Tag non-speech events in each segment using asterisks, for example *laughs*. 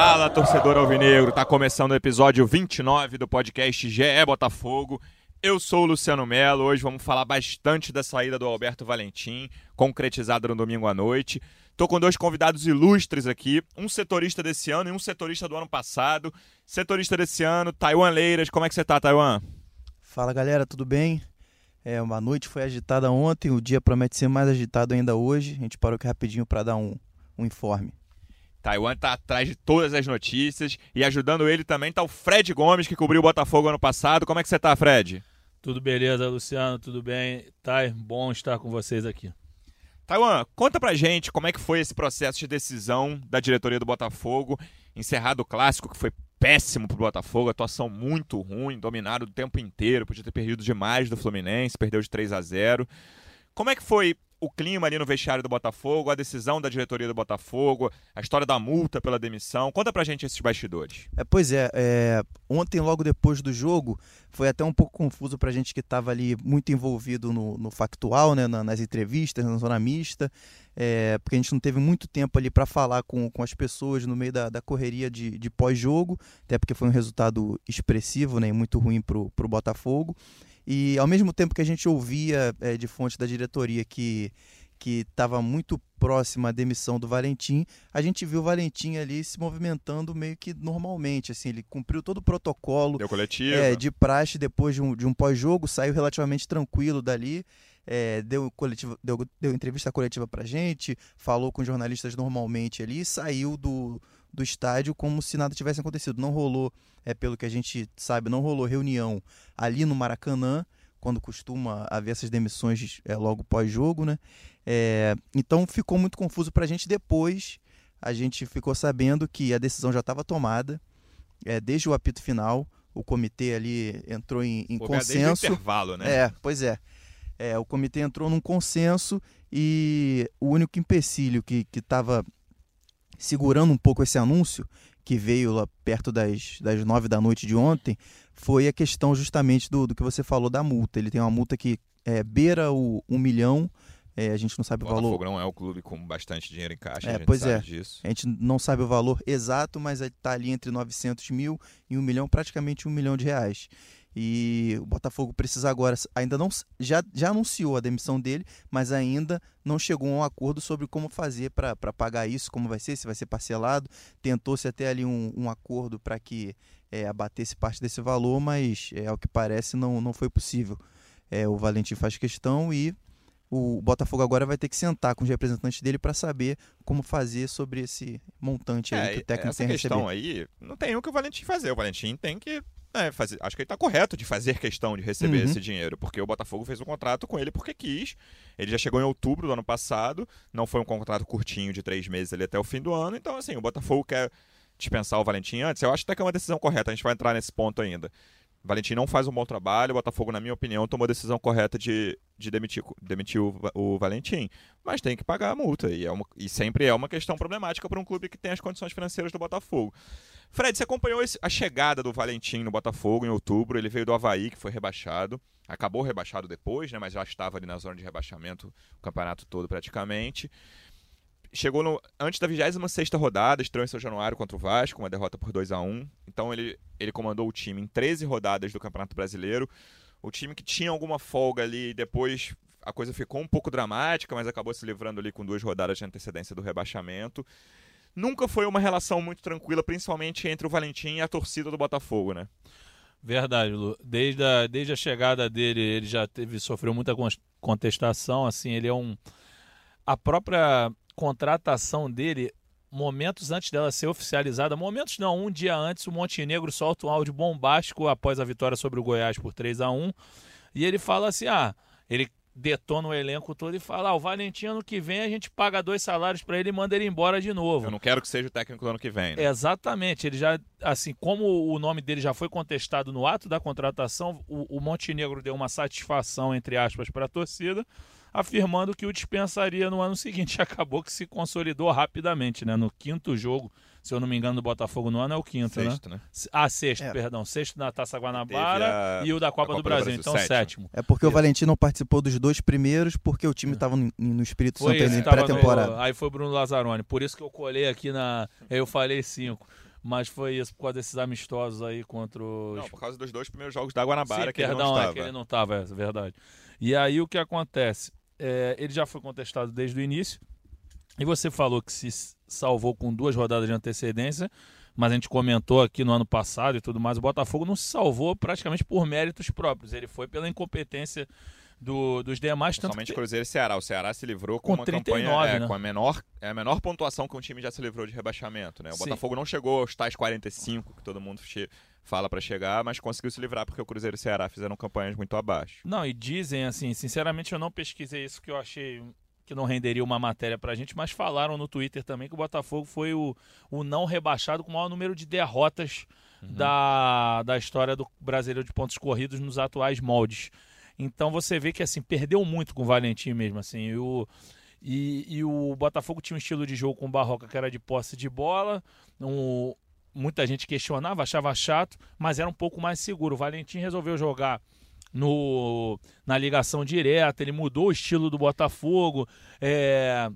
Fala, torcedor alvinegro. Tá começando o episódio 29 do podcast GE Botafogo. Eu sou o Luciano Melo. Hoje vamos falar bastante da saída do Alberto Valentim, concretizada no domingo à noite. Tô com dois convidados ilustres aqui, um setorista desse ano e um setorista do ano passado. Setorista desse ano, Taiwan Leiras. Como é que você tá, Taiwan? Fala, galera, tudo bem? É, uma noite foi agitada ontem, o dia promete ser mais agitado ainda hoje. A gente parou aqui rapidinho para dar um, um informe. Taiwan está atrás de todas as notícias e ajudando ele também está o Fred Gomes, que cobriu o Botafogo ano passado. Como é que você está, Fred? Tudo beleza, Luciano, tudo bem? Tá bom estar com vocês aqui. Taiwan, conta pra gente como é que foi esse processo de decisão da diretoria do Botafogo, encerrado o clássico, que foi péssimo pro Botafogo, atuação muito ruim, dominado o tempo inteiro, podia ter perdido demais do Fluminense, perdeu de 3 a 0. Como é que foi o clima ali no vestiário do Botafogo, a decisão da diretoria do Botafogo, a história da multa pela demissão. Conta pra gente esses bastidores. É, pois é, é, ontem, logo depois do jogo, foi até um pouco confuso pra gente que estava ali muito envolvido no, no factual, né, na, nas entrevistas, na zona mista, é, porque a gente não teve muito tempo ali para falar com, com as pessoas no meio da, da correria de, de pós-jogo, até porque foi um resultado expressivo né, e muito ruim pro, pro Botafogo. E ao mesmo tempo que a gente ouvia é, de fonte da diretoria que que estava muito próxima à demissão do Valentim, a gente viu o Valentim ali se movimentando meio que normalmente, assim, ele cumpriu todo o protocolo Deu coletivo. É, de praxe depois de um, de um pós-jogo, saiu relativamente tranquilo dali, é, deu, coletiva, deu, deu entrevista coletiva pra gente, falou com jornalistas normalmente ali, saiu do, do estádio como se nada tivesse acontecido. Não rolou, é pelo que a gente sabe, não rolou reunião ali no Maracanã, quando costuma haver essas demissões é, logo pós-jogo, né? É, então ficou muito confuso para a gente. Depois a gente ficou sabendo que a decisão já estava tomada, é, desde o apito final. O comitê ali entrou em, em consenso. Desde o intervalo, né? É, pois é. é. O comitê entrou num consenso e o único empecilho que estava segurando um pouco esse anúncio, que veio lá perto das, das nove da noite de ontem, foi a questão justamente do, do que você falou da multa. Ele tem uma multa que é, beira o um milhão. É, a gente não sabe o, o valor. Botafogo não é o clube com bastante dinheiro em caixa, é, a gente pois é. disso. A gente não sabe o valor exato, mas está ali entre 900 mil e um milhão, praticamente um milhão de reais. E o Botafogo precisa agora, ainda não já, já anunciou a demissão dele, mas ainda não chegou a um acordo sobre como fazer para pagar isso, como vai ser, se vai ser parcelado. Tentou-se até ali um, um acordo para que é, abatesse parte desse valor, mas é, ao que parece não, não foi possível. É, o Valentim faz questão e o Botafogo agora vai ter que sentar com os representantes dele para saber como fazer sobre esse montante aí é, que o técnico essa tem questão receber. aí não tem o que o Valentim fazer. O Valentim tem que é, fazer, acho que ele está correto de fazer *laughs* questão de receber Uhum. esse dinheiro, porque o Botafogo fez um contrato com ele porque quis. Ele já chegou em outubro do ano passado, não foi um contrato curtinho de três meses ali até o fim do ano, então assim, o Botafogo quer dispensar o Valentim antes. Eu acho até que é uma decisão correta, a gente vai entrar nesse ponto ainda. O Valentim não faz um bom trabalho, o Botafogo, na minha opinião, tomou a decisão correta de, de demitir, demitir o, o Valentim, mas tem que pagar a multa, e, é uma- e sempre é uma questão problemática para um clube que tem as condições financeiras do Botafogo. Fred, você acompanhou a chegada do Valentim no Botafogo em outubro. Ele veio do Havaí, que foi rebaixado. Acabou rebaixado depois, né? Mas já estava ali na zona de rebaixamento o campeonato todo praticamente. Chegou no, antes da 26 rodada, estreou em São Januário contra o Vasco, uma derrota por 2 a 1 Então ele, ele comandou o time em 13 rodadas do Campeonato Brasileiro. O time que tinha alguma folga ali, depois a coisa ficou um pouco dramática, mas acabou se livrando ali com duas rodadas de antecedência do rebaixamento nunca foi uma relação muito tranquila, principalmente entre o Valentim e a torcida do Botafogo, né? Verdade, Lu. Desde a, desde a chegada dele, ele já teve sofreu muita con- contestação. Assim, ele é um. A própria contratação dele, momentos antes dela ser oficializada, momentos não, um dia antes, o Montenegro solta um áudio bombástico após a vitória sobre o Goiás por 3 a 1 E ele fala assim: ah, ele detona o elenco todo e fala: ah, o Valentim ano que vem a gente paga dois salários para ele e manda ele embora de novo. Eu não quero que seja o técnico do ano que vem. Né? Exatamente. Ele já, assim, como o nome dele já foi contestado no ato da contratação, o, o Montenegro deu uma satisfação, entre aspas, para a torcida afirmando que o dispensaria no ano seguinte. *laughs* Acabou que se consolidou rapidamente, né? No quinto jogo, se eu não me engano, do Botafogo no ano é o quinto, sexto, né? né? Ah, sexto, é. perdão. Sexto na Taça Guanabara a... e o da Copa, Copa do, Brasil, do Brasil, então sétimo. sétimo. É porque Isso. o Valentim não participou dos dois primeiros, porque o time estava no, no Espírito Foi Santo em pré-temporada. no- Aí foi o Bruno Lazzaroni. Por isso que eu colei aqui na. Eu falei cinco. Mas foi isso, por causa desses amistosos aí contra os. Não, por causa dos dois primeiros jogos da Guanabara Sim, que ele perdão, não é estava. que ele não estava, é verdade. E aí o que acontece? É, ele já foi contestado desde o início. E você falou que se salvou com duas rodadas de antecedência, mas a gente comentou aqui no ano passado e tudo mais, o Botafogo não se salvou praticamente por méritos próprios. Ele foi pela incompetência do- dos demais, que Cruzeiro e Ceará. O Ceará se livrou com, Com uma 39, campanha é, né? com a menor, é a menor pontuação que um time já se livrou de rebaixamento. Né? O Sim. Botafogo não chegou aos tais 45 que todo mundo fala para chegar, mas conseguiu se livrar porque o Cruzeiro e o Ceará fizeram campanhas muito abaixo. Não, e dizem assim, sinceramente eu não pesquisei isso que eu achei que não renderia uma matéria pra gente, mas falaram no Twitter também que o Botafogo foi o, o não rebaixado com o maior número de derrotas da, da história do brasileiro de pontos corridos nos atuais moldes. Então você vê que assim, perdeu muito com o Valentim mesmo, assim, e o, e, e o Botafogo tinha um estilo de jogo com o Barroca que era de posse de bola, um, muita gente questionava, achava chato, mas era um pouco mais seguro. O Valentim resolveu jogar no, na ligação direta, ele mudou o estilo do Botafogo, é,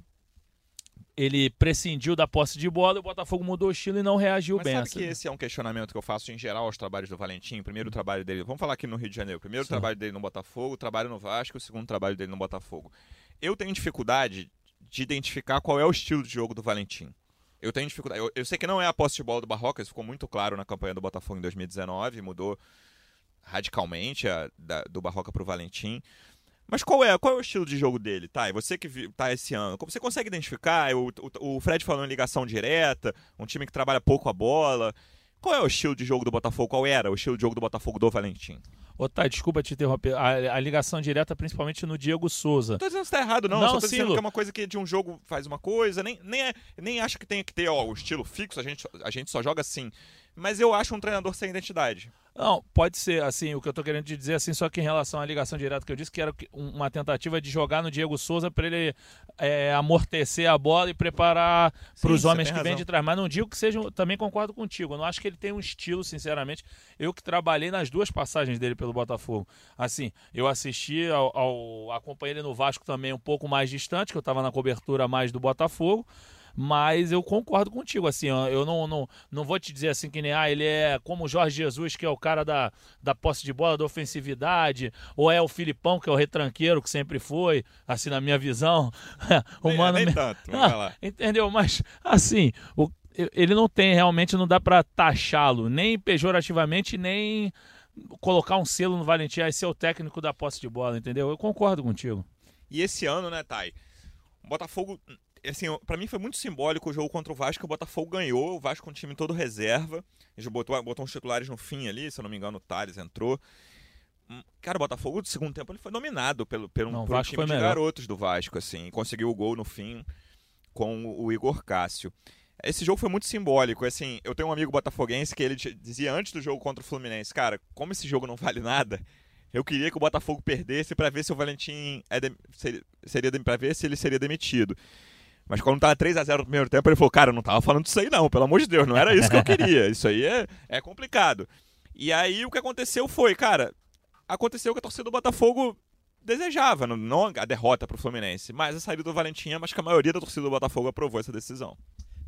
ele prescindiu da posse de bola, o Botafogo mudou o estilo e não reagiu Mas bem. sabe assim. que esse é um questionamento que eu faço em geral aos trabalhos do Valentim. Primeiro trabalho dele, vamos falar aqui no Rio de Janeiro. Primeiro Sim. trabalho dele no Botafogo, o trabalho no Vasco, o segundo trabalho dele no Botafogo. Eu tenho dificuldade de identificar qual é o estilo de jogo do Valentim. Eu tenho dificuldade. Eu, eu sei que não é a posse de bola do Barroca, isso ficou muito claro na campanha do Botafogo em 2019, mudou radicalmente a, da- do Barroca pro Valentim. Mas qual é, qual é o estilo de jogo dele, tá? E você que tá esse ano, como você consegue identificar? O, o, o Fred falou em ligação direta, um time que trabalha pouco a bola. Qual é o estilo de jogo do Botafogo? Qual era o estilo de jogo do Botafogo do Valentim? Ô, Thay, desculpa te interromper. A, a ligação direta, principalmente no Diego Souza. Não tô dizendo que tá errado, não. Não, só tô sim, dizendo que é uma coisa que de um jogo faz uma coisa. Nem, nem, é- nem acho que tenha que ter ó, o estilo fixo, a gente, a gente só joga assim. Mas eu acho um treinador sem identidade. Não, pode ser, assim, o que eu tô querendo te dizer, assim, só que em relação à ligação direta que eu disse, que era um- uma tentativa de jogar no Diego Souza para ele é, amortecer a bola e preparar para os homens que vêm de trás. Mas não digo que seja, também concordo contigo, eu não acho que ele tem um estilo, sinceramente. Eu que trabalhei nas duas passagens dele pelo Botafogo. Assim, eu assisti ao, ao acompanhei ele no Vasco também um pouco mais distante, que eu estava na cobertura mais do Botafogo. Mas eu concordo contigo, assim, eu não, não, não vou te dizer assim que nem, ah, ele é como o Jorge Jesus, que é o cara da, da posse de bola, da ofensividade, ou é o Filipão, que é o retranqueiro, que sempre foi, assim, na minha visão. *laughs* o nem, mano nem me- tanto, *laughs* Ah. Entendeu? Mas, assim, o- ele não tem, realmente, não dá pra taxá-lo, nem pejorativamente, nem colocar um selo no Valentim, ah, esse é o técnico da posse de bola, entendeu? Eu concordo contigo. E esse ano, né, Thay? O Botafogo, assim, pra mim foi muito simbólico o jogo contra o Vasco. O Botafogo ganhou, o Vasco com o time todo reserva. Ele botou, botou uns titulares no fim ali, se eu não me engano, o Thales entrou. Hum, Cara, o Botafogo, no segundo tempo, ele foi dominado pelo, pelo, Não, pelo Vasco time de melhor. garotos do Vasco, assim. Conseguiu o gol no fim com o Igor Cássio. Esse jogo foi muito simbólico, assim, eu tenho um amigo botafoguense que ele dizia antes do jogo contra o Fluminense, cara, como esse jogo não vale nada, eu queria que o Botafogo perdesse pra ver se o Valentim é dem- seria, pra ver se ele seria demitido. Mas quando tava 3 a 0 no primeiro tempo, ele falou: "Cara, eu não tava falando disso aí não, pelo amor de Deus, não era isso que eu queria. Isso aí é, é complicado". E aí o que aconteceu foi, cara, aconteceu que a torcida do Botafogo desejava, não- a derrota pro Fluminense, mas a saída do Valentim, mas que a maioria da torcida do Botafogo aprovou essa decisão.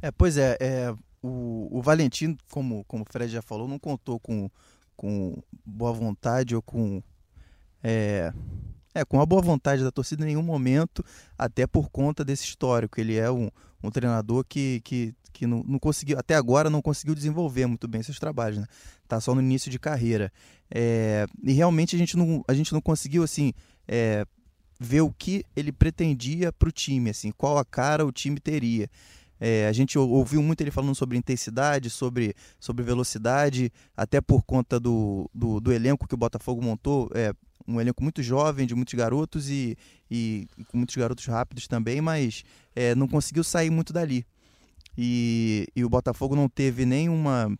É, pois é, é, o, o Valentim, como, como o Fred já falou, não contou com, com boa vontade ou com. É, é, com a boa vontade da torcida em nenhum momento, até por conta desse histórico. Ele é um, um treinador que, que, que não, não conseguiu, até agora não conseguiu desenvolver muito bem seus trabalhos, né? Tá só no início de carreira. É, e realmente a gente não, a gente não conseguiu, assim, é, ver o que ele pretendia para o time, assim, qual a cara o time teria. É, a gente ouviu muito ele falando sobre intensidade, sobre, sobre velocidade, até por conta do, do, do elenco que o Botafogo montou. É, um elenco muito jovem, de muitos garotos e, e, e com muitos garotos rápidos também, mas é, não conseguiu sair muito dali. E, e o Botafogo não teve nenhuma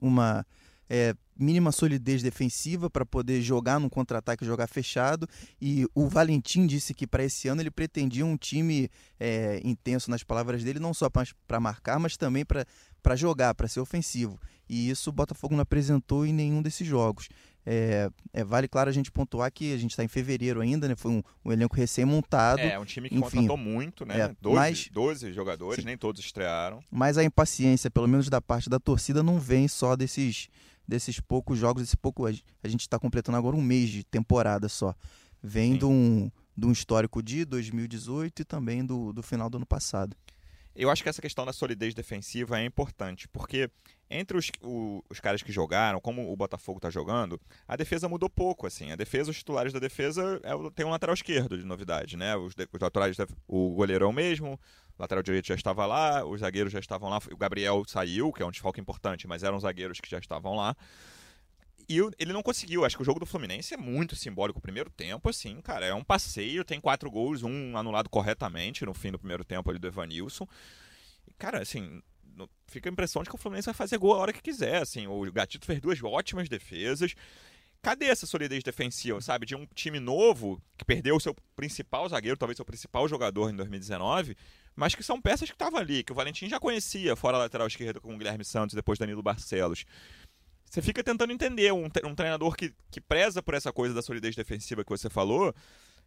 uma é, mínima solidez defensiva para poder jogar num contra-ataque, jogar fechado. E o Valentim disse que para esse ano ele pretendia um time é, intenso, nas palavras dele, não só para marcar, mas também para jogar, para ser ofensivo. E isso o Botafogo não apresentou em nenhum desses jogos. É, é, vale, claro, a gente pontuar que a gente está em fevereiro ainda, né? Foi um, um elenco recém-montado. É, um time que enfim, contratou muito, né? É, 12, mas, 12 jogadores, sim. nem todos estrearam. Mas a impaciência, pelo menos da parte da torcida, não vem só desses, desses poucos jogos, esse pouco. A gente está completando agora um mês de temporada só. Vem de um, de um histórico de 2018 e também do, do final do ano passado. Eu acho que essa questão da solidez defensiva é importante, porque entre os, o, os caras que jogaram, como o Botafogo está jogando, a defesa mudou pouco, assim. A defesa, os titulares da defesa, é, tem um lateral esquerdo de novidade, né? Os, os laterais, o goleirão mesmo, o lateral direito já estava lá, os zagueiros já estavam lá. O Gabriel saiu, que é um desfalque importante, mas eram zagueiros que já estavam lá. E ele não conseguiu. Acho que o jogo do Fluminense é muito simbólico. O primeiro tempo, assim, cara, é um passeio. Tem quatro gols, um anulado corretamente no fim do primeiro tempo ali do Evanilson. Cara, assim, fica a impressão de que o Fluminense vai fazer gol a hora que quiser. Assim, o Gatito fez duas ótimas defesas. Cadê essa solidez defensiva, sabe? De um time novo que perdeu o seu principal zagueiro, talvez seu principal jogador em 2019, mas que são peças que estavam ali, que o Valentim já conhecia, fora a lateral esquerda com o Guilherme Santos, depois Danilo Barcelos. Você fica tentando entender um, um treinador que, que preza por essa coisa da solidez defensiva que você falou.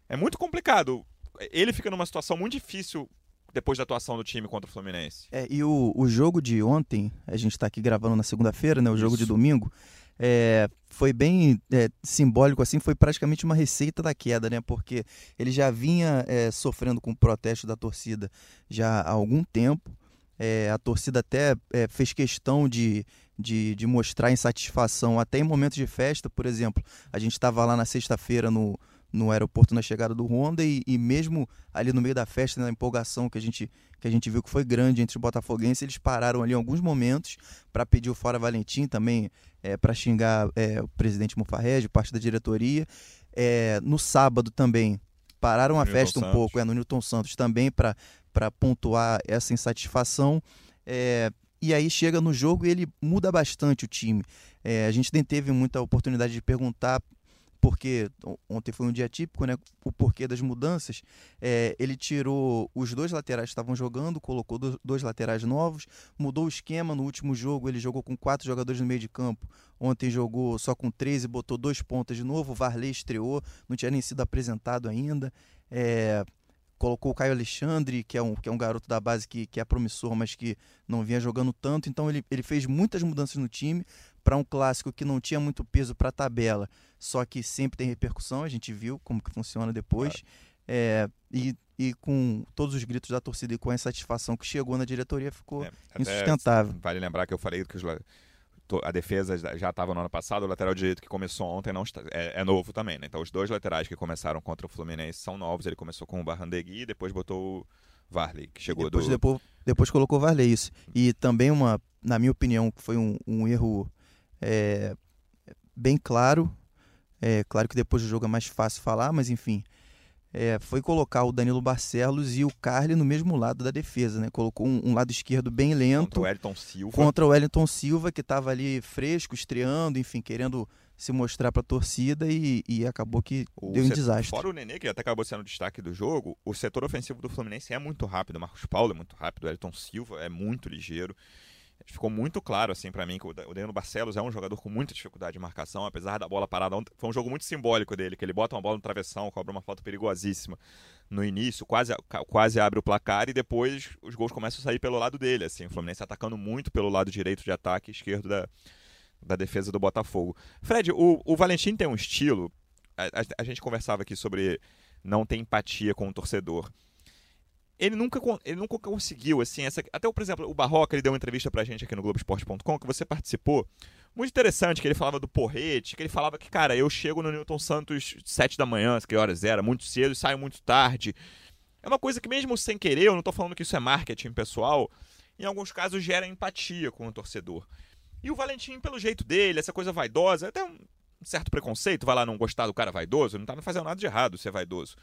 É muito complicado. Ele fica numa situação muito difícil depois da atuação do time contra o Fluminense. É, e o, o jogo de ontem, a gente está aqui gravando na segunda-feira, né? O Isso. jogo de domingo, é, foi bem é, simbólico, assim, foi praticamente uma receita da queda, né? Porque ele já vinha é, sofrendo com o protesto da torcida já há algum tempo. É, a torcida até é, fez questão de, de, de, mostrar insatisfação, até em momentos de festa, por exemplo. A gente estava lá na sexta-feira no, no aeroporto na chegada do Honda e, e, mesmo ali no meio da festa, na empolgação que a gente, que a gente viu que foi grande entre os botafoguenses, eles pararam ali em alguns momentos para pedir o fora Valentim também, é, para xingar é, o presidente Mufarrege, parte da diretoria. É, no sábado também pararam a festa um pouco, é, no Newton Santos também para para pontuar essa insatisfação. E aí chega no jogo e ele muda bastante o time. A gente nem teve muita oportunidade de perguntar porque ontem foi um dia típico, né? O porquê das mudanças. É, ele tirou os dois laterais que estavam jogando, colocou dois laterais novos, mudou o esquema. No último jogo, ele jogou com quatro jogadores no meio de campo. Ontem jogou só com três e botou dois pontas de novo. O Varley estreou, não tinha nem sido apresentado ainda. É, colocou o Caio Alexandre, que é um, que é um garoto da base que, que é promissor, mas que não vinha jogando tanto. Então ele, ele fez muitas mudanças no time para um clássico que não tinha muito peso para a tabela, só que sempre tem repercussão. A gente viu como que funciona depois. Claro. É, e, e com todos os gritos da torcida e com a insatisfação que chegou na diretoria, ficou é, insustentável. Vale lembrar que eu falei que os a defesa já estava no ano passado, o lateral direito que começou ontem não está, é, é, novo também, né? Então os dois laterais que começaram contra o Fluminense são novos. Ele começou com o Barrandegui e depois botou o Varley, que chegou depois, do... Depois, depois colocou o Varley, isso. E também uma, na minha opinião, foi um, um erro é, bem claro. É claro que depois do jogo é mais fácil falar, mas enfim é, foi colocar o Danilo Barcelos e o Carly no mesmo lado da defesa, né? Colocou um, um lado esquerdo bem lento contra o Wellington Silva, contra o Wellington Silva que estava ali fresco, estreando, enfim, querendo se mostrar para a torcida e, e, acabou que o deu um setor, desastre. Fora o Nenê, que até acabou sendo o destaque do jogo, o setor ofensivo do Fluminense é muito rápido. O Marcos Paulo é muito rápido, o Wellington Silva é muito ligeiro ficou muito claro assim para mim que o Danilo Barcelos é um jogador com muita dificuldade de marcação, apesar da bola parada. Foi um jogo muito simbólico dele, que ele bota uma bola no travessão, cobra uma falta perigosíssima no início, quase, quase abre o placar e depois os gols começam a sair pelo lado dele. Assim, o Fluminense atacando muito pelo lado direito de ataque, esquerdo da, da defesa do Botafogo. Fred, o, o Valentim tem um estilo. A, a, a gente conversava aqui sobre não ter empatia com o torcedor ele nunca, ele nunca conseguiu, assim, essa, até, por exemplo, o Barroca, ele deu uma entrevista pra gente aqui no Globoesporte.com, que você participou, muito interessante, que ele falava do porrete, que ele falava que, cara, eu chego no Newton Santos sete da manhã, que horas era, muito cedo, e saio muito tarde, É uma coisa que mesmo sem querer, eu não tô falando que isso é marketing pessoal, em alguns casos gera empatia com o torcedor. E o Valentim, pelo jeito dele, essa coisa vaidosa, até um certo preconceito, vai lá não gostar do cara vaidoso, não tá fazendo nada de errado ser vaidoso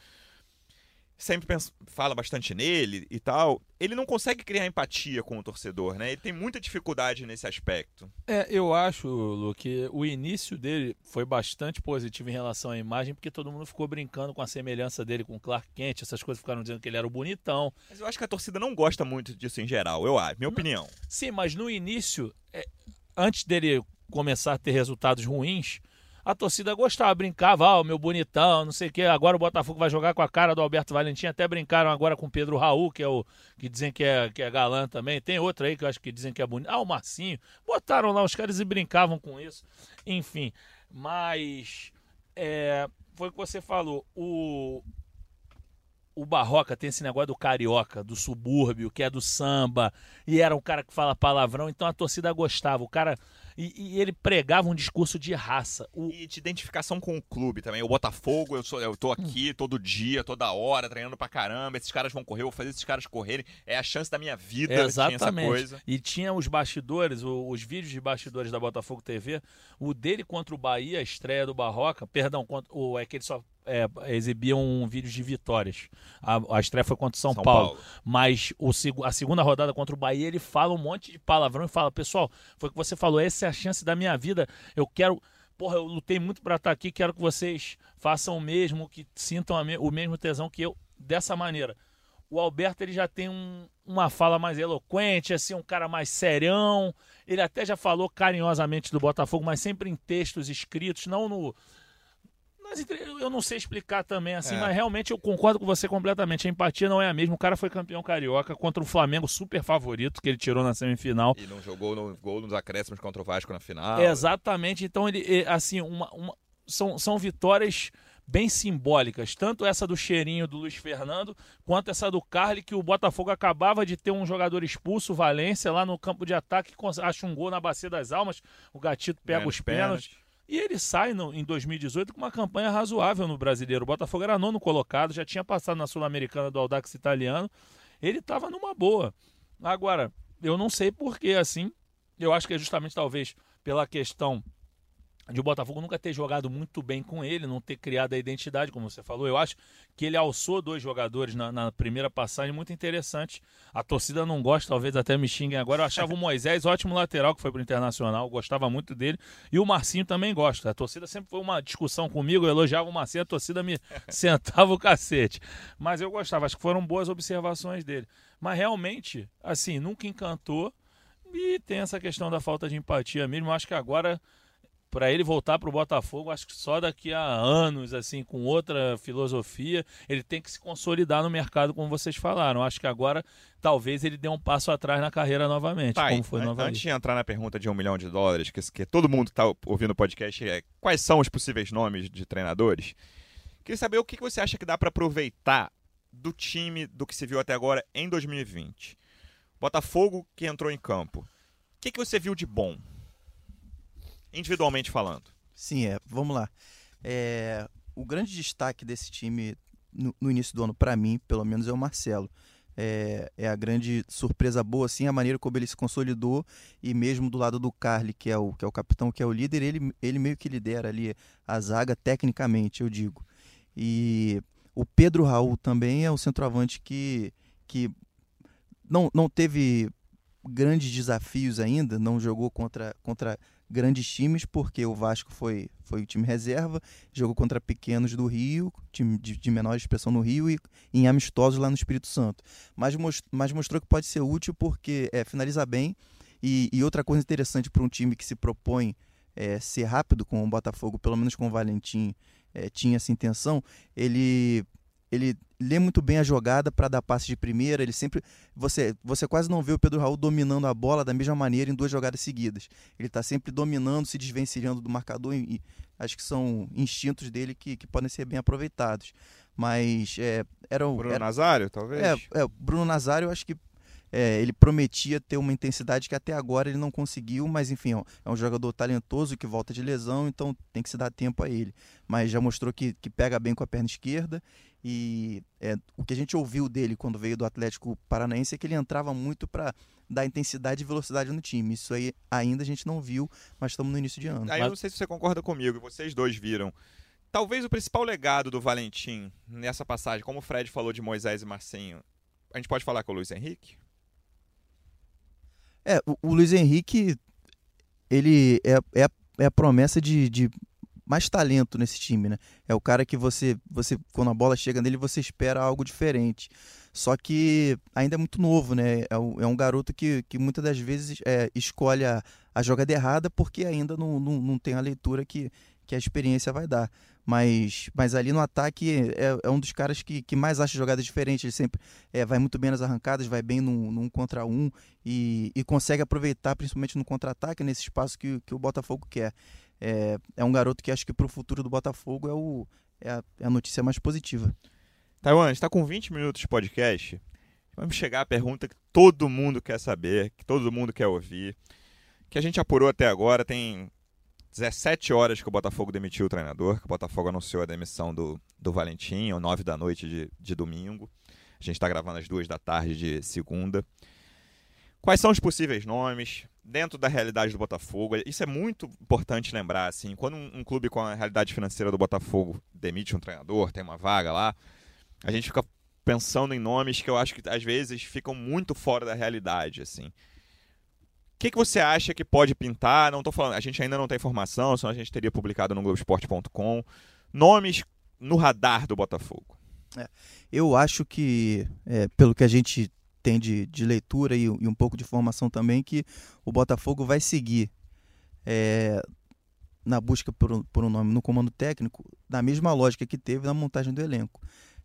sempre pensa, fala bastante nele e tal, ele não consegue criar empatia com o torcedor, né? Ele tem muita dificuldade nesse aspecto. É, eu acho, Lu, que o início dele foi bastante positivo em relação à imagem, porque todo mundo ficou brincando com a semelhança dele com o Clark Kent, essas coisas ficaram dizendo que ele era o bonitão. Mas eu acho que a torcida não gosta muito disso em geral, eu acho, minha opinião. Sim, mas no início, é, antes dele começar a ter resultados ruins, a torcida gostava, brincava, ah, o meu bonitão, não sei o quê. Agora o Botafogo vai jogar com a cara do Alberto Valentim. Até brincaram agora com o Pedro Raul, que é o que dizem que é, que é galã também. Tem outro aí que eu acho que dizem que é bonito. Ah, o Marcinho. Botaram lá os caras e brincavam com isso. Enfim, mas é, foi o que você falou. O, o Barroca tem esse negócio do carioca, do subúrbio, que é do samba, e era um cara que fala palavrão, então a torcida gostava. O cara e, e, ele pregava um discurso de raça. O... E de identificação com o clube também. O Botafogo, eu, sou, eu tô aqui todo dia, toda hora, treinando pra caramba. Esses caras vão correr, eu vou fazer esses caras correrem. É a chance da minha vida. Exatamente. Tinha e tinha os bastidores, os, os vídeos de bastidores da Botafogo TV. O dele contra o Bahia, a estreia do Barroca, perdão, contra, o, é que ele só é, exibiam vídeos de vitórias. A, a estreia foi contra o São, São Paulo. Paulo. Mas o, a segunda rodada contra o Bahia, ele fala um monte de palavrão e fala: Pessoal, foi o que você falou, essa é a chance da minha vida. Eu quero. Porra, eu lutei muito para estar aqui, quero que vocês façam o mesmo, que sintam me, o mesmo tesão que eu, dessa maneira. O Alberto ele já tem um, uma fala mais eloquente, assim, um cara mais serião. Ele até já falou carinhosamente do Botafogo, mas sempre em textos escritos, não no, mas eu não sei explicar também assim, é. mas realmente eu concordo com você completamente. A empatia não é a mesma. O cara foi campeão carioca contra o Flamengo super favorito que ele tirou na semifinal. E não jogou no gol nos acréscimos contra o Vasco na final. É, exatamente. Então ele, assim, uma, uma, são, são vitórias bem simbólicas. Tanto essa do cheirinho do Luiz Fernando, quanto essa do Carly, que o Botafogo acabava de ter um jogador expulso, Valência, lá no campo de ataque, acha um gol na Bacia das Almas. O Gatito pega Menos os pênaltis. pênaltis e ele sai no, em 2018 com uma campanha razoável no brasileiro. O Botafogo era nono colocado, já tinha passado na Sul-Americana do Audax italiano. Ele estava numa boa. Agora, eu não sei por que assim. Eu acho que é justamente talvez pela questão de o Botafogo nunca ter jogado muito bem com ele, não ter criado a identidade, como você falou. Eu acho que ele alçou dois jogadores na, na primeira passagem muito interessante. A torcida não gosta, talvez até me xinguem agora. Eu achava o *laughs* Moisés ótimo lateral que foi para o Internacional, gostava muito dele. E o Marcinho também gosta. A torcida sempre foi uma discussão comigo, eu elogiava o Marcinho, a torcida me *laughs* sentava o cacete. Mas eu gostava, acho que foram boas observações dele. Mas realmente, assim, nunca encantou. E tem essa questão da falta de empatia mesmo. Eu acho que agora para ele voltar para o Botafogo, acho que só daqui a anos, assim, com outra filosofia, ele tem que se consolidar no mercado, como vocês falaram. Acho que agora talvez ele dê um passo atrás na carreira novamente, tá, como foi no Antes de entrar na pergunta de um milhão de dólares, que, que todo mundo está ouvindo o podcast, é quais são os possíveis nomes de treinadores? Queria saber o que você acha que dá para aproveitar do time do que se viu até agora em 2020. Botafogo que entrou em campo. O que, que você viu de bom? Individualmente falando. Sim, é. Vamos lá. É, o grande destaque desse time no, no início do ano, para mim, pelo menos, é o Marcelo. É, é, a grande surpresa boa, assim, a maneira como ele se consolidou e mesmo do lado do Carly, que é o, que é o capitão, que é o líder, ele, ele meio que lidera ali a zaga tecnicamente, eu digo. E o Pedro Raul também é o centroavante que, que não, não teve grandes desafios ainda, não jogou contra, contra grandes times, porque o Vasco foi, foi o time reserva, jogou contra pequenos do Rio, time de, de menor expressão no Rio e em amistosos lá no Espírito Santo. Mas, most, mas mostrou que pode ser útil porque é, finaliza bem. E, e outra coisa interessante para um time que se propõe é, ser rápido com o Botafogo, pelo menos com o Valentim, é, tinha essa intenção, ele ele lê muito bem a jogada para dar passe de primeira. Ele sempre. Você, você quase não vê o Pedro Raul dominando a bola da mesma maneira em duas jogadas seguidas. Ele está sempre dominando, se desvencilhando do marcador e, acho que são instintos dele que, que podem ser bem aproveitados. Mas é, era o. Bruno era, Nazário, talvez? É, é, Bruno Nazário, acho que é, ele prometia ter uma intensidade que até agora ele não conseguiu, mas enfim, ó, é um jogador talentoso que volta de lesão, então tem que se dar tempo a ele. Mas já mostrou que, que pega bem com a perna esquerda e é, o que a gente ouviu dele quando veio do Atlético Paranaense é que ele entrava muito para dar intensidade e velocidade no time. Isso aí ainda a gente não viu, mas estamos no início de ano. Aí eu não sei se você concorda comigo, vocês dois viram. Talvez o principal legado do Valentim nessa passagem, como o Fred falou de Moisés e Marcinho, a gente pode falar com o Luiz Henrique? É, o, o Luiz Henrique, ele é, é, a, é a promessa de, de mais talento nesse time, né? É o cara que você, você quando a bola chega nele, você espera algo diferente. Só que ainda é muito novo, né? É um, é garoto que, que muitas das vezes é, escolhe a, a jogada errada porque ainda não, não, não tem a leitura que, que a experiência vai dar. Mas, mas ali no ataque é, é um dos caras que, que mais acha jogadas diferentes. Ele sempre é, vai muito bem nas arrancadas, vai bem num, num contra um e, e consegue aproveitar, principalmente no contra-ataque, nesse espaço que, que o Botafogo quer. É, é um garoto que acho que para o futuro do Botafogo é, o, é, a, é a notícia mais positiva. Taiwan, está com 20 minutos de podcast. Vamos chegar à pergunta que todo mundo quer saber, que todo mundo quer ouvir, que a gente apurou até agora. Tem 17 horas que o Botafogo demitiu o treinador, que o Botafogo anunciou a demissão do, do Valentim, às 9 da noite de, de domingo. A gente está gravando às 2 da tarde de segunda. Quais são os possíveis nomes dentro da realidade do Botafogo? Isso é muito importante lembrar. Assim, quando um, um clube com a realidade financeira do Botafogo demite um treinador, tem uma vaga lá, a gente fica pensando em nomes que eu acho que às vezes ficam muito fora da realidade, assim. O que, que você acha que pode pintar? Não estou falando, a gente ainda não tem informação, senão a gente teria publicado no Globoesporte.com. Nomes no radar do Botafogo. É, eu acho que, é, pelo que a gente tem de, de leitura e, e, um pouco de formação também, que o Botafogo vai seguir é, na busca por, por um nome no comando técnico, na mesma lógica que teve na montagem do elenco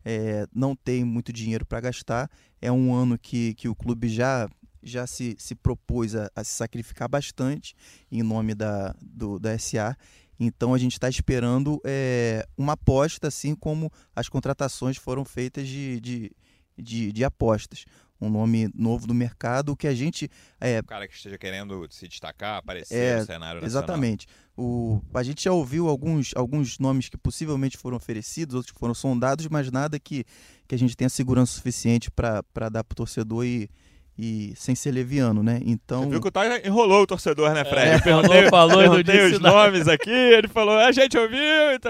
é, não tem muito dinheiro para gastar. É um ano que, que o clube já, já se, se propôs a, a se sacrificar bastante em nome da, do, da SA. Então a gente está esperando é, uma aposta, assim como as contratações foram feitas de, de, de, de apostas um nome novo do mercado, que a gente... É, um cara que esteja querendo se destacar, aparecer é, no cenário nacional. Exatamente. O, a gente já ouviu alguns, alguns nomes que possivelmente foram oferecidos, outros que foram sondados, mas nada que, que a gente tenha segurança suficiente para dar para o torcedor e, e sem ser leviano, né? Então. Você viu que o Thay enrolou o torcedor, né, Fred? É, perguntei, falou e disse os nomes aqui, ele falou, a gente ouviu, e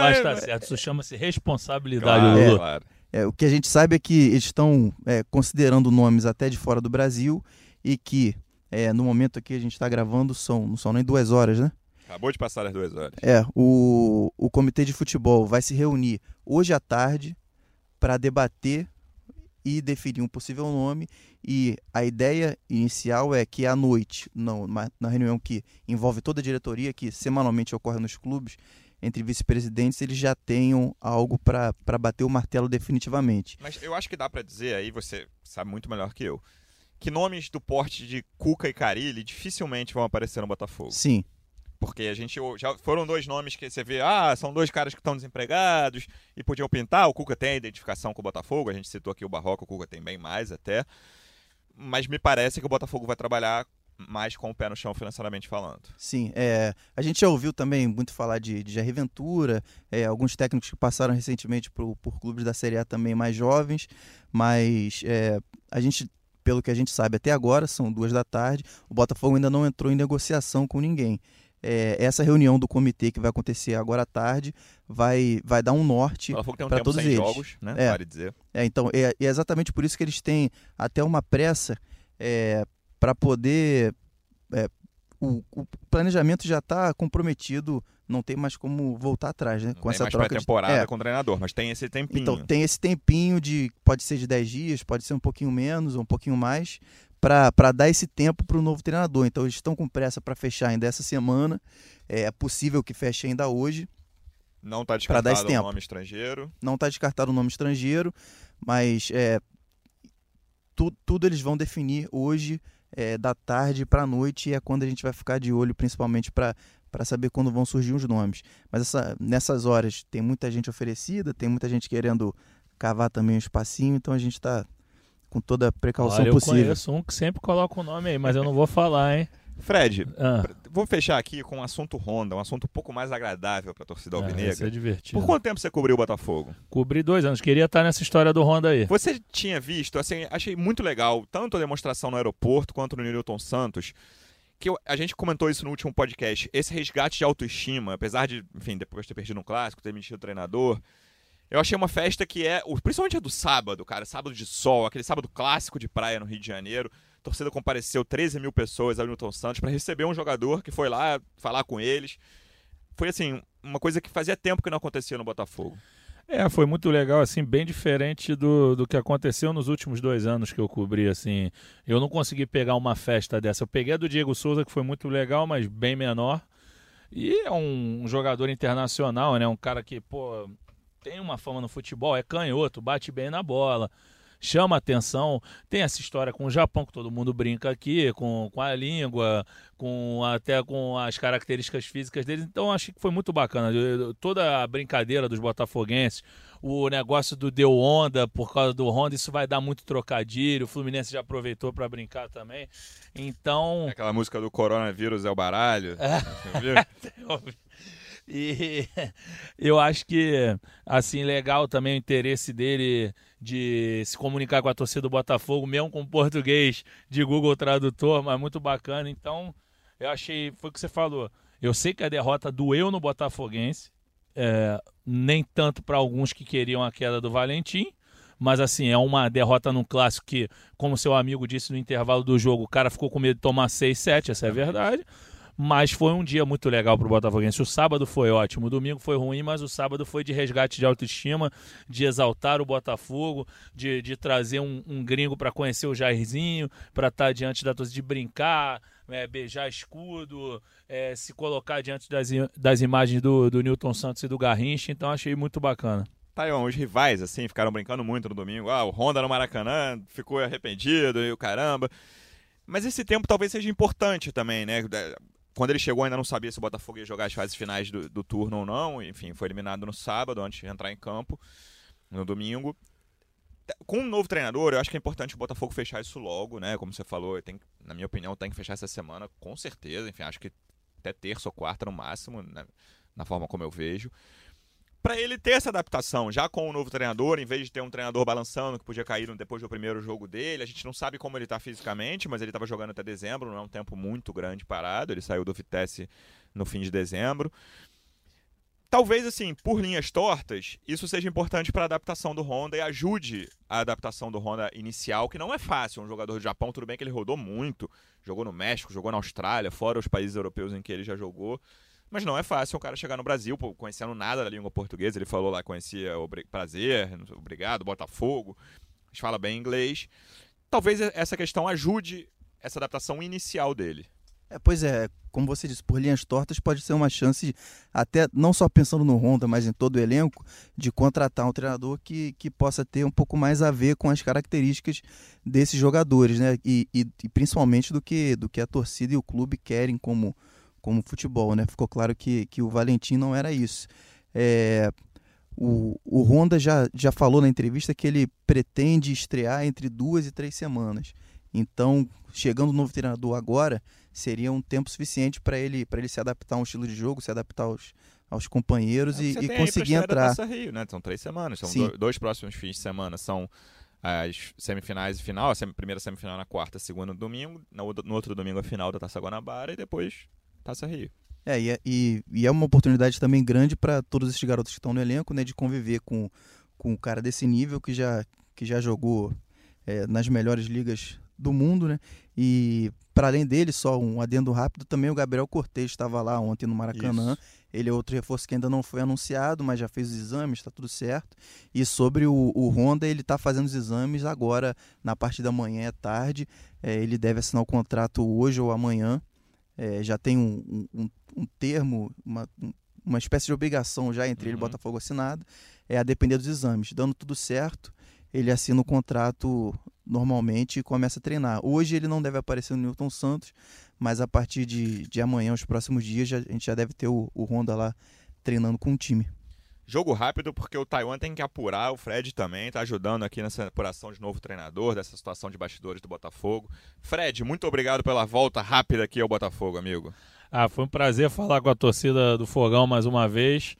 Mas tá certo, isso chama-se responsabilidade, claro, Lulu. É, claro. É, o que a gente sabe é que eles estão é, considerando nomes até de fora do Brasil e que é, no momento aqui a gente está gravando são, não são nem duas horas, né? Acabou de passar as duas horas. É, o, o comitê de futebol vai se reunir hoje à tarde para debater e definir um possível nome. E a ideia inicial é que à noite, não, na reunião que envolve toda a diretoria, que semanalmente ocorre nos clubes, entre vice-presidentes, eles já tenham algo para bater o martelo definitivamente. Mas eu acho que dá para dizer, aí você sabe muito melhor que eu, que nomes do porte de Cuca e Carilli dificilmente vão aparecer no Botafogo. Sim. Porque a gente já foram dois nomes que você vê, ah, são dois caras que estão desempregados e podiam pintar. O Cuca tem a identificação com o Botafogo, a gente citou aqui o Barroco, o Cuca tem bem mais até. Mas me parece que o Botafogo vai trabalhar mais com o pé no chão financeiramente falando. Sim, é, a gente já ouviu também muito falar de, de Jair Ventura, é, alguns técnicos que passaram recentemente por, por clubes da Série A também mais jovens, mas é, a gente, pelo que a gente sabe até agora, são duas da tarde, o Botafogo ainda não entrou em negociação com ninguém. É, essa reunião do comitê que vai acontecer agora à tarde vai, vai dar um norte para todos eles. jogos, né? É, vale dizer. É, então, é, é, exatamente por isso que eles têm até uma pressa é, para poder. É, o, o, planejamento já está comprometido, não tem mais como voltar atrás, né? Não com essa mais troca temporada de... é. com o treinador, mas tem esse tempinho. Então, tem esse tempinho de. Pode ser de 10 dias, pode ser um pouquinho menos ou um pouquinho mais, para dar esse tempo para o novo treinador. Então, eles estão com pressa para fechar ainda essa semana. É possível que feche ainda hoje. Não está descartado o nome estrangeiro. Não está descartado o nome estrangeiro, mas é, tu, tudo eles vão definir hoje é, da tarde para a noite é quando a gente vai ficar de olho, principalmente para para saber quando vão surgir os nomes. Mas essa, nessas horas tem muita gente oferecida, tem muita gente querendo cavar também um espacinho, então a gente está com toda a precaução Olha, eu possível. conheço um que sempre coloca o nome aí, mas eu não vou falar, hein? Fred, Ah, vou fechar aqui com um assunto Honda, um assunto um pouco mais agradável para a torcida é, isso alvinegra. é divertido. Por quanto tempo você cobriu o Botafogo? Cobri dois anos. Queria estar nessa história do Honda aí. Você tinha visto, assim, achei muito legal, tanto a demonstração no aeroporto quanto no Newton Santos, que eu- a gente comentou isso no último podcast, esse resgate de autoestima, apesar de, enfim, depois de ter perdido um clássico, ter mentido o treinador, eu achei uma festa que é, principalmente a do sábado, cara, sábado de sol, aquele sábado clássico de praia no Rio de Janeiro, a torcida compareceu 13 mil pessoas ao Newton Santos para receber um jogador que foi lá falar com eles. Foi, assim, uma coisa que fazia tempo que não acontecia no Botafogo. É, foi muito legal, assim, bem diferente do, do que aconteceu nos últimos dois anos que eu cobri, assim. Eu não consegui pegar uma festa dessa. Eu peguei a do Diego Souza, que foi muito legal, mas bem menor. E é um, um jogador internacional, né? Um cara que, pô, tem uma fama no futebol, é canhoto, bate bem na bola, chama atenção. Tem essa história com o Japão, que todo mundo brinca aqui, com, com a língua, com até com as características físicas deles. Então achei que foi muito bacana. Toda a brincadeira dos botafoguenses, o negócio do deu onda por causa do Honda, isso vai dar muito trocadilho. O Fluminense já aproveitou para brincar também. Então, Aquela música do coronavírus é o baralho. É. Você viu? *laughs* E *laughs* eu acho que, assim, legal também o interesse dele de se comunicar com a torcida do Botafogo, mesmo com português de Google Tradutor, mas muito bacana. Então, eu achei, foi o que você falou. Eu sei que a derrota doeu no Botafoguense, é, nem tanto para alguns que queriam a queda do Valentim, mas assim, é uma derrota num clássico que, como seu amigo disse no intervalo do jogo, o cara ficou com medo de tomar 6, 7, essa é a verdade. Mas foi um dia muito legal pro Botafoguense. O sábado foi ótimo, o domingo foi ruim, mas o sábado foi de resgate de autoestima, de exaltar o Botafogo, de, de trazer um, um gringo para conhecer o Jairzinho, para estar diante da torcida, de brincar, é, beijar escudo, é, se colocar diante das, das imagens do, do Newton Santos e do Garrincha. Então achei muito bacana. Taiwan, os rivais, assim, ficaram brincando muito no domingo. Ah, o Honda no Maracanã ficou arrependido e o caramba. Mas esse tempo talvez seja importante também, né? Quando ele chegou, ainda não sabia se o Botafogo ia jogar as fases finais do, do turno ou não. Enfim, foi eliminado no sábado, antes de entrar em campo, no domingo. Com um novo treinador, eu acho que é importante o Botafogo fechar isso logo, né? Como você falou, tem, na minha opinião, tem que fechar essa semana, com certeza. Enfim, acho que até terça ou quarta no máximo, né? na forma como eu vejo para ele ter essa adaptação, já com o novo treinador, em vez de ter um treinador balançando que podia cair depois do primeiro jogo dele. A gente não sabe como ele está fisicamente, mas ele estava jogando até dezembro, não é um tempo muito grande parado. Ele saiu do Vitesse no fim de dezembro. Talvez, assim, por linhas tortas, isso seja importante para a adaptação do Honda e ajude a adaptação do Honda inicial, que não é fácil. Um jogador do Japão, tudo bem que ele rodou muito, jogou no México, jogou na Austrália, fora os países europeus em que ele já jogou. Mas não é fácil o cara chegar no Brasil, pô, conhecendo nada da língua portuguesa. Ele falou lá, conhecia prazer, obrigado, Botafogo. Mas fala bem inglês. Talvez essa questão ajude essa adaptação inicial dele. É, pois é, como você disse, por linhas tortas pode ser uma chance, até não só pensando no Honda, mas em todo o elenco, de contratar um treinador que, que possa ter um pouco mais a ver com as características desses jogadores, né? E, e, e principalmente do que, do que a torcida e o clube querem como, como futebol, né? Ficou claro que, que o Valentim não era isso. É, o, o Honda já, já falou na entrevista que ele pretende estrear entre duas e três semanas. Então, chegando o novo treinador agora, seria um tempo suficiente para ele, para ele se adaptar a um estilo de jogo, se adaptar aos, aos companheiros É, e, e conseguir entrar. Rio, né? São três semanas, são Sim. do- dois próximos fins de semana são as semifinais e final, a primeira semifinal na quarta, segunda no domingo, no, no outro domingo a final da Taça Guanabara e depois Taça Rio. É, e, é- e, e é uma oportunidade também grande para todos esses garotos que estão no elenco, né, de conviver com, com um cara desse nível que já, que já jogou é, nas melhores ligas do mundo, né? E para além dele, só um adendo rápido, também o Gabriel Cortez estava lá ontem no Maracanã. Isso. Ele é outro reforço que ainda não foi anunciado, mas já fez os exames, está tudo certo. E sobre o, o Honda, ele está fazendo os exames agora, na parte da manhã, é tarde. É, ele deve assinar o contrato hoje ou amanhã. É, já tem um, um, um termo, uma, um- uma espécie de obrigação já entre ele e o Uhum. Botafogo assinado, é a depender dos exames. Dando tudo certo, ele assina o contrato normalmente e começa a treinar. Hoje ele não deve aparecer no Newton Santos, mas a partir de, de amanhã, os próximos dias, já- a gente já deve ter o, o Honda lá treinando com o time. Jogo rápido porque o Taiwan tem que apurar, o Fred também está ajudando aqui nessa apuração de novo treinador, dessa situação de bastidores do Botafogo. Fred, muito obrigado pela volta rápida aqui ao Botafogo, amigo. Ah, foi um prazer falar com a torcida do Fogão mais uma vez.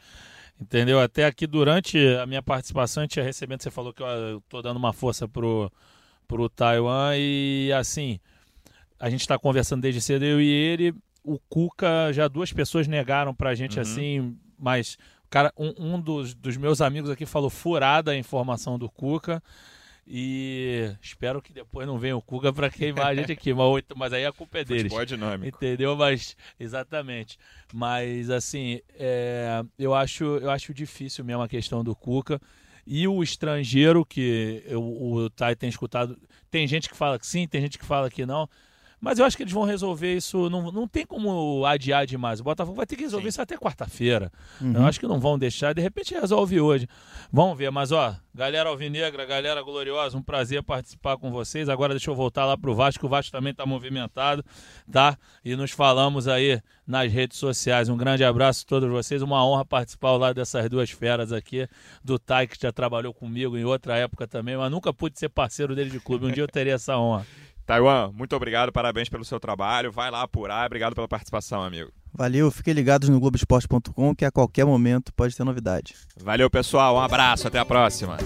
Entendeu? Até aqui durante a minha participação, a gente ia recebendo, você falou que eu tô dando uma força pro, pro Taiwan e assim, a gente está conversando desde cedo, eu e ele, o Cuca, já duas pessoas negaram pra gente Uhum. assim, mas cara, um, um dos, dos meus amigos aqui falou furada a informação do Cuca. E espero que depois não venha o Cuca para queimar a gente aqui, mas, mas aí a culpa é deles. Futebol é dinâmico. Entendeu? Mas, exatamente. Mas, assim, é, eu, acho, eu acho difícil mesmo a questão do Cuca. E o estrangeiro, que eu, o Thay tem escutado, tem gente que fala que sim, tem gente que fala que não. Mas eu acho que eles vão resolver isso. Não, não tem como adiar demais. O Botafogo vai ter que resolver Sim. isso até quarta-feira. Uhum. Eu acho que não vão deixar. De repente resolve hoje. Vamos ver. Mas, ó, galera alvinegra, galera gloriosa, um prazer participar com vocês. Agora deixa eu voltar lá pro Vasco. O Vasco também tá movimentado, tá? E nos falamos aí nas redes sociais. Um grande abraço a todos vocês. Uma honra participar ao lado dessas duas feras aqui. Do Tai, que já trabalhou comigo em outra época também, mas nunca pude ser parceiro dele de clube. Um dia eu teria essa honra. Taiwan, muito obrigado, parabéns pelo seu trabalho. Vai lá apurar, obrigado pela participação, amigo. Valeu, fiquem ligados no Globoesporte.com que a qualquer momento pode ter novidade. Valeu, pessoal. Um abraço, até a próxima.